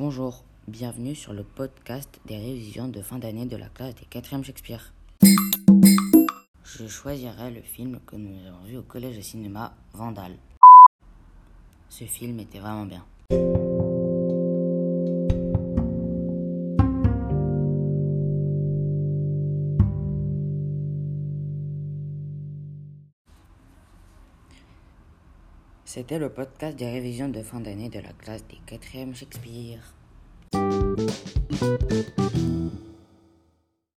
Bonjour, bienvenue sur le podcast des révisions de fin d'année de la classe des 4e Shakespeare. Je choisirai le film que nous avons vu au collège de cinéma, Vandal. Ce film était vraiment bien. C'était le podcast des révisions de fin d'année de la classe des 4e Shakespeare. Música